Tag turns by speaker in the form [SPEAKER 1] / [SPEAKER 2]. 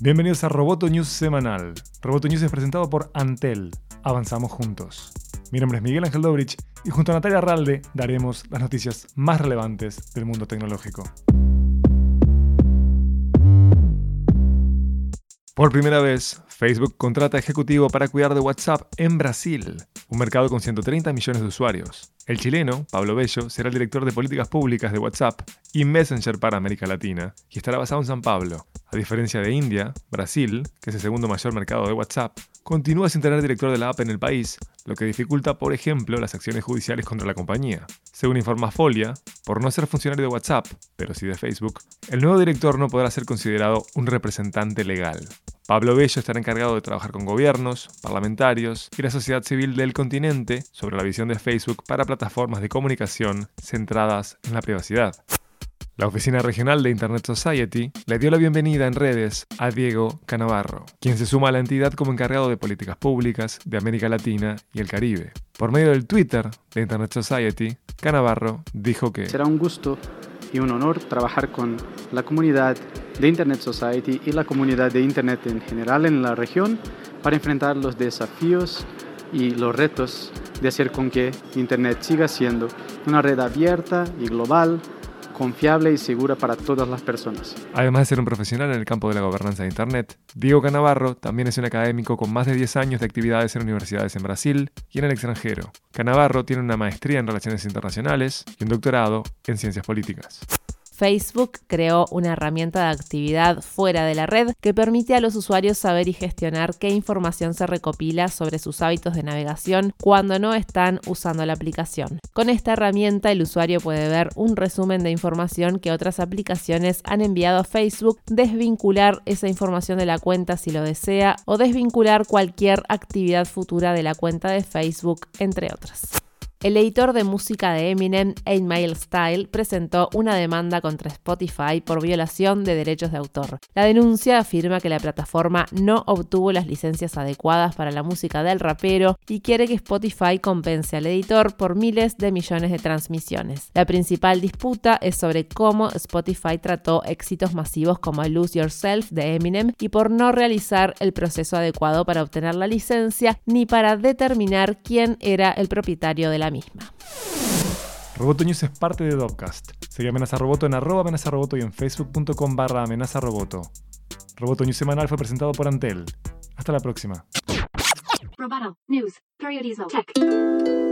[SPEAKER 1] Bienvenidos a Roboto News semanal. Roboto News es presentado por Antel. Avanzamos juntos. Mi nombre es Miguel Ángel Dobrich y junto a Natalia Ralde daremos las noticias más relevantes del mundo tecnológico. Por primera vez, Facebook contrata ejecutivo para cuidar de WhatsApp en Brasil, un mercado con 130 millones de usuarios. El chileno, Pablo Bello, será el director de políticas públicas de WhatsApp y Messenger para América Latina, y estará basado en San Pablo. A diferencia de India, Brasil, que es el segundo mayor mercado de WhatsApp, continúa sin tener director de la app en el país, lo que dificulta, por ejemplo, las acciones judiciales contra la compañía. Según informa Folia, por no ser funcionario de WhatsApp, pero sí de Facebook, el nuevo director no podrá ser considerado un representante legal. Pablo Bello estará encargado de trabajar con gobiernos, parlamentarios y la sociedad civil del continente sobre la visión de Facebook para plataformas de comunicación centradas en la privacidad. La Oficina Regional de Internet Society le dio la bienvenida en redes a Diego Canavarro, quien se suma a la entidad como encargado de políticas públicas de América Latina y el Caribe. Por medio del Twitter de Internet Society, Canavarro dijo que
[SPEAKER 2] será un gusto y un honor trabajar con la comunidad de Internet Society y la comunidad de Internet en general en la región para enfrentar los desafíos y los retos de hacer con que Internet siga siendo una red abierta y global confiable y segura para todas las personas.
[SPEAKER 1] Además de ser un profesional en el campo de la gobernanza de Internet, Diego Canavarro también es un académico con más de 10 años de actividades en universidades en Brasil y en el extranjero. Canavarro tiene una maestría en Relaciones Internacionales y un doctorado en Ciencias Políticas.
[SPEAKER 3] Facebook creó una herramienta de actividad fuera de la red que permite a los usuarios saber y gestionar qué información se recopila sobre sus hábitos de navegación cuando no están usando la aplicación. Con esta herramienta el usuario puede ver un resumen de información que otras aplicaciones han enviado a Facebook, desvincular esa información de la cuenta si lo desea o desvincular cualquier actividad futura de la cuenta de Facebook, entre otras. El editor de música de Eminem, 8 Mile Style, presentó una demanda contra Spotify por violación de derechos de autor. La denuncia afirma que la plataforma no obtuvo las licencias adecuadas para la música del rapero y quiere que Spotify compense al editor por miles de millones de transmisiones. La principal disputa es sobre cómo Spotify trató éxitos masivos como Lose Yourself de Eminem y por no realizar el proceso adecuado para obtener la licencia ni para determinar quién era el propietario de la misma.
[SPEAKER 1] Roboto News es parte de Dopcast. Sigue Amenaza Roboto en arroba amenaza roboto y en facebook.com barra amenaza roboto. Roboto News semanal fue presentado por Antel. Hasta la próxima. Roboto News, Tech.